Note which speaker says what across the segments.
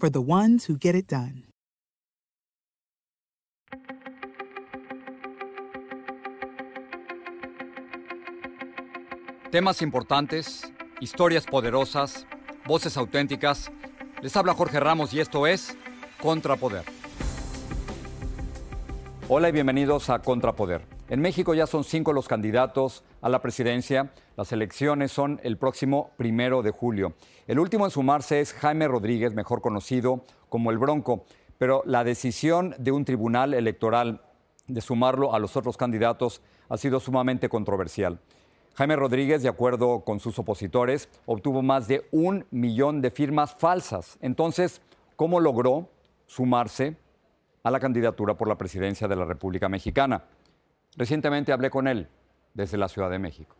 Speaker 1: for the ones who get it done.
Speaker 2: Temas importantes, historias poderosas, voces auténticas. Les habla Jorge Ramos y esto es Contrapoder. Hola y bienvenidos a Contrapoder. En México ya son cinco los candidatos a la presidencia. Las elecciones son el próximo primero de julio. El último en sumarse es Jaime Rodríguez, mejor conocido como el Bronco. Pero la decisión de un tribunal electoral de sumarlo a los otros candidatos ha sido sumamente controversial. Jaime Rodríguez, de acuerdo con sus opositores, obtuvo más de un millón de firmas falsas. Entonces, ¿cómo logró sumarse a la candidatura por la presidencia de la República Mexicana? Recientemente hablé con él desde la Ciudad de México.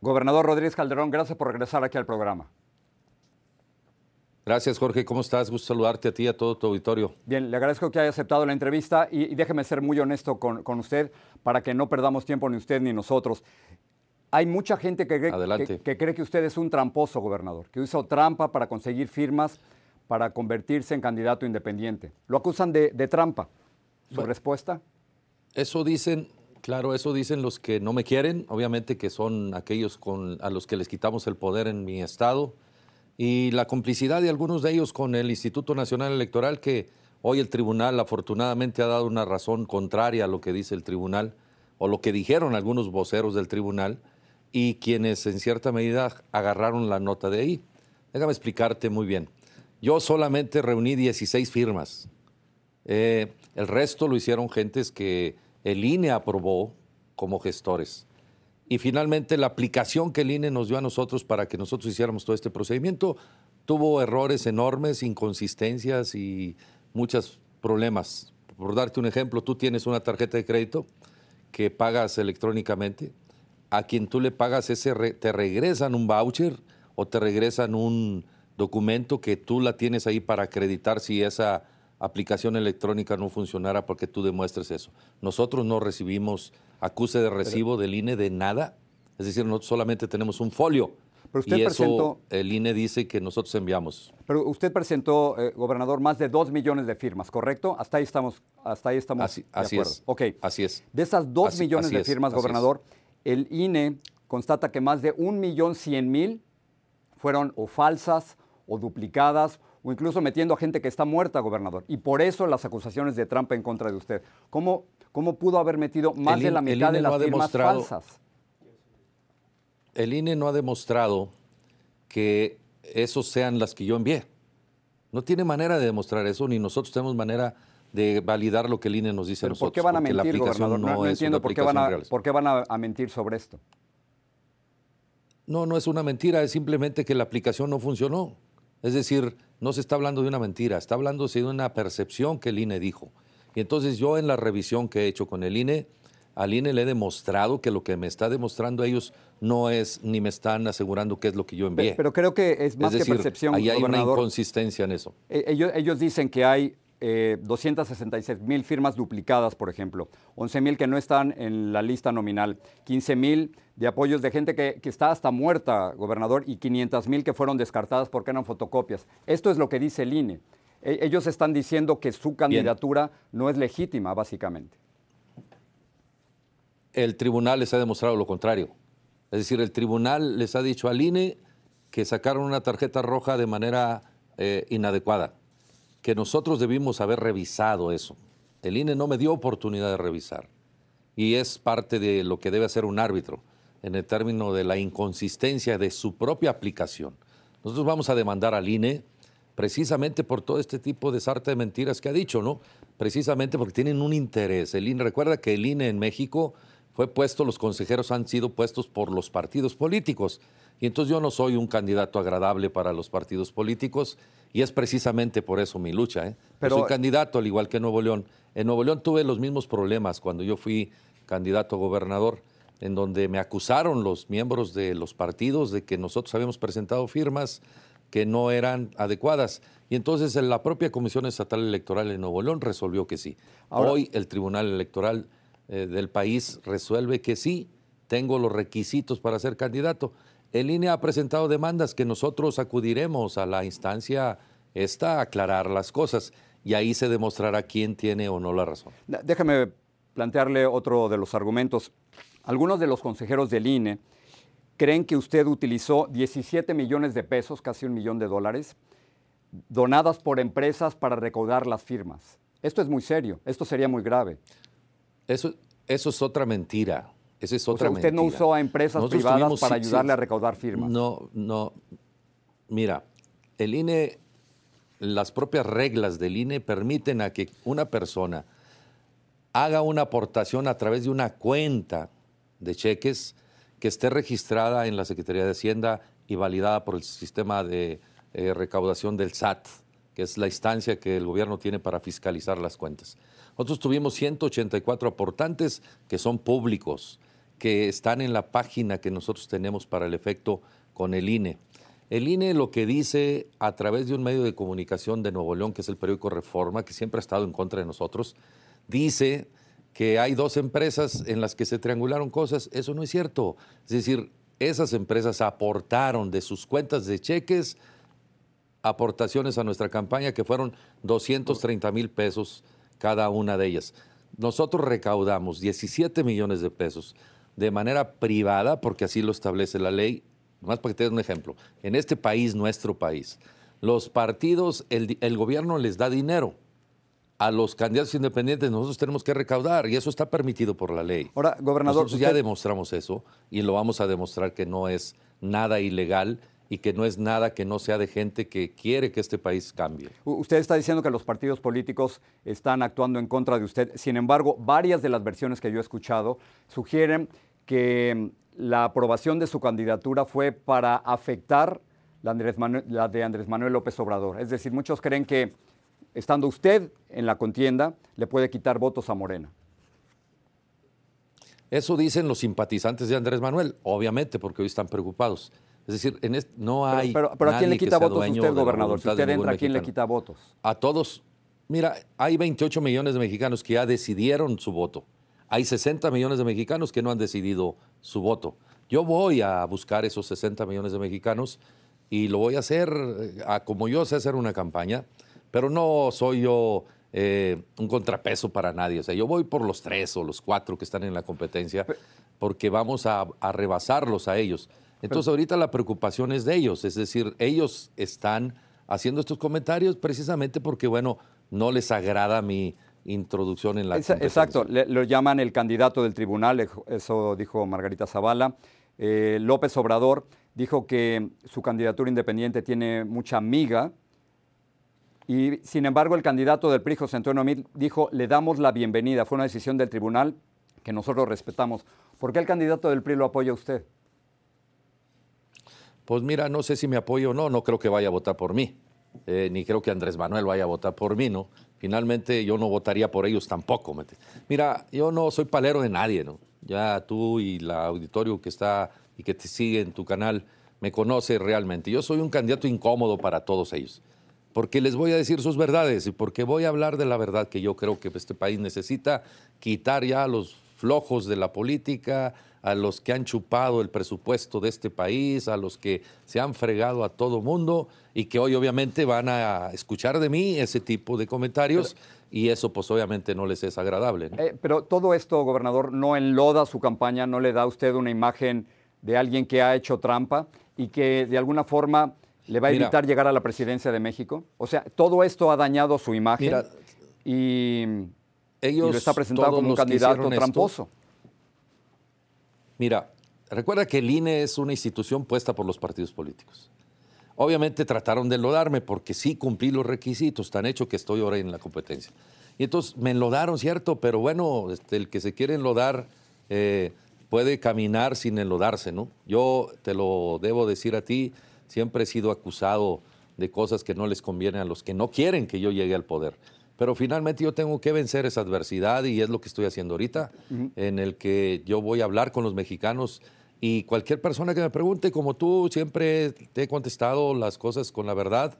Speaker 2: Gobernador Rodríguez Calderón, gracias por regresar aquí al programa.
Speaker 3: Gracias, Jorge. ¿Cómo estás? Gusto saludarte a ti y a todo tu auditorio.
Speaker 2: Bien, le agradezco que haya aceptado la entrevista y, y déjeme ser muy honesto con, con, usted para que no perdamos tiempo ni usted ni nosotros. Hay mucha gente que cree que, que cree que usted es un tramposo, gobernador, que hizo trampa para conseguir firmas para convertirse en candidato independiente. Lo acusan de, de trampa. ¿Su
Speaker 3: Bueno.
Speaker 2: respuesta?
Speaker 3: Eso dicen, claro, eso dicen los que no me quieren, obviamente que son aquellos con, a los que les quitamos el poder en mi estado, y la complicidad de algunos de ellos con el Instituto Nacional Electoral, que hoy el tribunal afortunadamente ha dado una razón contraria a lo que dice el tribunal, o lo que dijeron algunos voceros del tribunal, y quienes en cierta medida agarraron la nota de ahí. Déjame explicarte muy bien. Yo solamente reuní 16 firmas. Eh, el resto lo hicieron gentes que el INE aprobó como gestores. Y finalmente la aplicación que el INE nos dio a nosotros para que nosotros hiciéramos todo este procedimiento tuvo errores enormes, inconsistencias y muchos problemas. Por darte un ejemplo, tú tienes una tarjeta de crédito que pagas electrónicamente. A quien tú le pagas ese re- te regresan un voucher o te regresan un documento que tú la tienes ahí para acreditar si esa aplicación electrónica no funcionara porque tú demuestres eso. Nosotros no recibimos acuse de recibo del INE de nada, es decir, nosotros solamente tenemos un folio.
Speaker 2: Pero usted
Speaker 3: y eso
Speaker 2: presentó-
Speaker 3: el INE dice que nosotros enviamos.
Speaker 2: Pero usted presentó, eh, gobernador, más de dos millones de firmas, ¿correcto? Hasta ahí estamos, hasta ahí estamos
Speaker 3: Así-
Speaker 2: de
Speaker 3: así
Speaker 2: acuerdo.
Speaker 3: es. Así es.
Speaker 2: De esas dos
Speaker 3: Así-
Speaker 2: millones
Speaker 3: así
Speaker 2: de firmas,
Speaker 3: es.
Speaker 2: gobernador, el INE constata que más de un millón cien mil fueron o falsas o duplicadas o incluso metiendo a gente que está muerta, gobernador. Y por eso las acusaciones de trampa en contra de usted. ¿Cómo, cómo pudo haber metido más
Speaker 3: El
Speaker 2: de la
Speaker 3: INE el
Speaker 2: mitad de
Speaker 3: no
Speaker 2: las firmas falsas?
Speaker 3: El INE no ha demostrado que esos sean las que yo envié. No tiene manera de demostrar eso, ni nosotros tenemos manera de validar lo que el INE nos dice a
Speaker 2: ¿Pero
Speaker 3: nosotros.
Speaker 2: por qué van a
Speaker 3: la
Speaker 2: mentir, gobernador? No,
Speaker 3: no
Speaker 2: entiendo por qué, van a, por qué van a- a mentir sobre esto.
Speaker 3: No, no es una mentira, es simplemente que la aplicación no funcionó. Es decir, no se está hablando de una mentira, está hablándose de una percepción que el INE dijo. Y entonces yo en la revisión que he hecho con el INE, al INE le he demostrado que lo que me está demostrando ellos no es, ni me están asegurando qué es lo que yo envié.
Speaker 2: Pero, creo que es más que percepción,
Speaker 3: ahí hay una inconsistencia en eso.
Speaker 2: Eh, ellos, ellos dicen que hay 266 eh, mil firmas duplicadas, por ejemplo, 11 mil que no están en la lista nominal, 15 mil de apoyos de gente que, está hasta muerta, gobernador, y 500 mil que fueron descartadas porque eran fotocopias. Esto es lo que dice el INE. E, ellos están diciendo que su candidatura no es legítima, básicamente.
Speaker 3: El tribunal les ha demostrado lo contrario. Es decir, el tribunal les ha dicho al INE que sacaron una tarjeta roja de manera eh, inadecuada que nosotros debimos haber revisado eso. El INE no me dio oportunidad de revisar y es parte de lo que debe hacer un árbitro en el término de la inconsistencia de su propia aplicación. Nosotros vamos a demandar al INE precisamente por todo este tipo de sarta de mentiras que ha dicho, ¿no? Precisamente porque tienen un interés. El INE, recuerda que el INE en México fue puesto, los consejeros han sido puestos por los partidos políticos. Y entonces yo no soy un candidato agradable para los partidos políticos y es precisamente por eso mi lucha. ¿eh? Pero, soy candidato, al igual que Nuevo León. En Nuevo León tuve los mismos problemas cuando yo fui candidato a gobernador, en donde me acusaron los miembros de los partidos de que nosotros habíamos presentado firmas que no eran adecuadas. Y entonces la propia Comisión Estatal Electoral en Nuevo León resolvió que sí. Hoy el Tribunal Electoral eh, del país resuelve que sí, tengo los requisitos para ser candidato. El INE ha presentado demandas que nosotros acudiremos a la instancia esta a aclarar las cosas y ahí se demostrará quién tiene o no la razón.
Speaker 2: Déjame plantearle otro de los argumentos. Algunos de los consejeros del INE creen que usted utilizó 17 millones de pesos, casi un millón de dólares, donadas por empresas para recaudar las firmas. Esto es muy serio, esto sería muy grave.
Speaker 3: Eso, eso es otra mentira. Esa es otra
Speaker 2: o usted no usó a empresas privadas para ayudarle a recaudar firmas.
Speaker 3: No, no. Mira, el INE, las propias reglas del INE permiten a que una persona haga una aportación a través de una cuenta de cheques que esté registrada en la Secretaría de Hacienda y validada por el sistema de eh, recaudación del SAT, que es la instancia que el gobierno tiene para fiscalizar las cuentas. Nosotros tuvimos 184 aportantes que son públicos, que están en la página que nosotros tenemos para el efecto con el INE. El INE lo que dice a través de un medio de comunicación de Nuevo León, que es el periódico Reforma, que siempre ha estado en contra de nosotros, dice que hay dos empresas en las que se triangularon cosas. Eso no es cierto. Es decir, esas empresas aportaron de sus cuentas de cheques aportaciones a nuestra campaña que fueron 230 mil pesos cada una de ellas. Nosotros recaudamos 17 millones de pesos de manera privada, porque así lo establece la ley. Más para que te dé un ejemplo. En este país, nuestro país, los partidos, el, el gobierno les da dinero a los candidatos independientes nosotros tenemos que recaudar y eso está permitido por la ley.
Speaker 2: Ahora, gobernador,
Speaker 3: nosotros ya demostramos eso y lo vamos a demostrar que no es nada ilegal y que no es nada que no sea de gente que quiere que este país cambie.
Speaker 2: Usted está diciendo que los partidos políticos están actuando en contra de usted. Sin embargo, varias de las versiones que yo he escuchado sugieren que la aprobación de su candidatura fue para afectar la, la de Andrés Manuel López Obrador. Es decir, muchos creen que estando usted en la contienda le puede quitar votos a Morena.
Speaker 3: Eso dicen los simpatizantes de Andrés Manuel, obviamente, porque hoy están preocupados. Es decir, en no hay.
Speaker 2: Pero, ¿a quién le quita votos usted, gobernador? Si usted entra, ¿a quién le quita votos?
Speaker 3: A todos. Mira, hay 28 millones de mexicanos que ya decidieron su voto. Hay 60 millones de mexicanos que no han decidido su voto. Yo voy a buscar esos 60 millones de mexicanos y lo voy a hacer eh, como yo sé hacer una campaña, pero no soy yo eh, un contrapeso para nadie. O sea, yo voy por los tres o los cuatro que están en la competencia porque vamos a, a rebasarlos a ellos. Entonces ahorita la preocupación es de ellos, es decir, ellos están haciendo estos comentarios precisamente porque, bueno, no les agrada mi introducción en la
Speaker 2: Exacto, lo llaman el candidato del tribunal, eso dijo Margarita Zavala. Eh, López Obrador dijo que su candidatura independiente tiene mucha amiga y sin embargo el candidato del PRI, José Antonio Mil, dijo le damos la bienvenida, fue una decisión del tribunal que nosotros respetamos. ¿Por qué el candidato del PRI lo apoya usted?
Speaker 3: Pues mira, no sé si me apoyo o no, no creo que vaya a votar por mí, eh, ni creo que Andrés Manuel vaya a votar por mí, ¿no? Finalmente yo no votaría por ellos tampoco. Mira, yo no soy palero de nadie, ¿no? Ya tú y la auditorio que está y que te sigue en tu canal me conoce realmente. Yo soy un candidato incómodo para todos ellos, porque les voy a decir sus verdades y porque voy a hablar de la verdad que yo creo que este país necesita, quitar ya los flojos de la política, a los que han chupado el presupuesto de este país, a los que se han fregado a todo mundo y que hoy obviamente van a escuchar de mí ese tipo de comentarios. y eso pues obviamente no les es agradable.
Speaker 2: Eh, pero todo esto, gobernador, no enloda su campaña, no le da a usted una imagen de alguien que ha hecho trampa y que de alguna forma le va a evitar llegar a la presidencia de México. O sea, todo esto ha dañado su imagen y, ellos lo está presentando como un candidato tramposo.
Speaker 3: Mira, recuerda que el INE es una institución puesta por los partidos políticos. Obviamente trataron de enlodarme porque sí cumplí los requisitos, tan hecho que estoy ahora en la competencia. Y entonces me enlodaron, ¿cierto? Pero bueno, este, el que se quiere enlodar eh, puede caminar sin enlodarse, ¿no? Yo te lo debo decir a ti, siempre he sido acusado de cosas que no les convienen a los que no quieren que yo llegue al poder. Pero finalmente yo tengo que vencer esa adversidad y es lo que estoy haciendo ahorita, en el que yo voy a hablar con los mexicanos y cualquier persona que me pregunte, como tú, siempre te he contestado las cosas con la verdad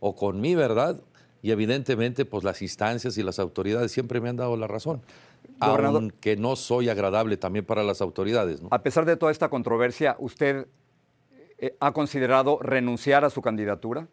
Speaker 3: o con mi verdad y evidentemente pues las instancias y las autoridades siempre me han dado la razón. Aunque no soy agradable también para las autoridades.
Speaker 2: A pesar de toda esta controversia, ¿usted eh, ha considerado renunciar a su candidatura?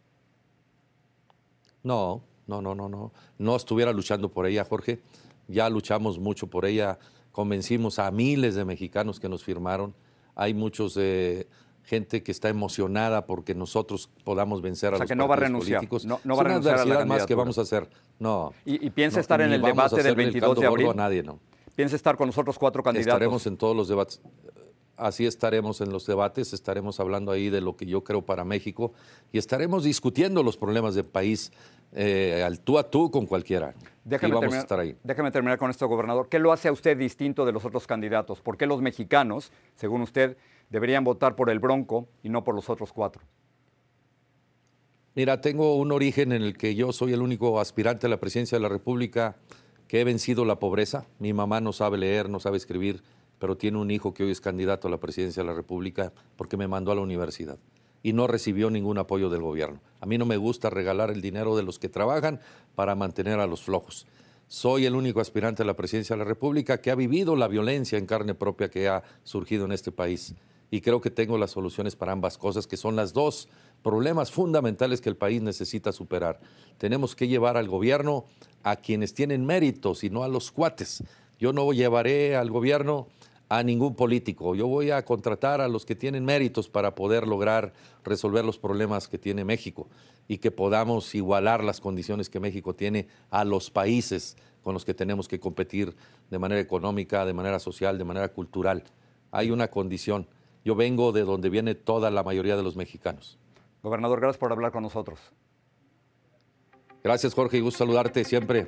Speaker 3: No, no, no, no, no. No estuviera luchando por ella, Jorge. Ya luchamos mucho por ella. Convencimos a miles de mexicanos que nos firmaron. Hay muchos eh, gente que está emocionada porque nosotros podamos vencer a los que no va a renunciar. políticos.
Speaker 2: No, no va a renunciar a la
Speaker 3: más que vamos a hacer. No.
Speaker 2: ¿Y, piensa estar en el debate del 22 de abril?
Speaker 3: nadie, no.
Speaker 2: ¿Piensa estar con nosotros cuatro candidatos?
Speaker 3: Estaremos en todos los debates así estaremos en los debates, estaremos hablando ahí de lo que yo creo para México y estaremos discutiendo los problemas del país eh, al tú a tú con cualquiera.
Speaker 2: Déjame, vamos terminar, a estar ahí. déjame terminar con esto, gobernador. ¿Qué lo hace a usted distinto de los otros candidatos? ¿Por qué los mexicanos, según usted, deberían votar por el Bronco y no por los otros cuatro?
Speaker 3: Mira, tengo un origen en el que yo soy el único aspirante a la presidencia de la República que he vencido la pobreza. Mi mamá no sabe leer, no sabe escribir, pero tiene un hijo que hoy es candidato a la presidencia de la República porque me mandó a la universidad y no recibió ningún apoyo del gobierno. A mí no me gusta regalar el dinero de los que trabajan para mantener a los flojos. Soy el único aspirante a la presidencia de la República que ha vivido la violencia en carne propia que ha surgido en este país. Y creo que tengo las soluciones para ambas cosas, que son las dos problemas fundamentales que el país necesita superar. Tenemos que llevar al gobierno a quienes tienen méritos y no a los cuates. Yo no llevaré al gobierno a ningún político. Yo voy a contratar a los que tienen méritos para poder lograr resolver los problemas que tiene México y que podamos igualar las condiciones que México tiene a los países con los que tenemos que competir de manera económica, de manera social, de manera cultural. Hay una condición. Yo vengo de donde viene toda la mayoría de los mexicanos.
Speaker 2: Gobernador, gracias por hablar con nosotros.
Speaker 3: Gracias, Jorge, y gusto saludarte siempre.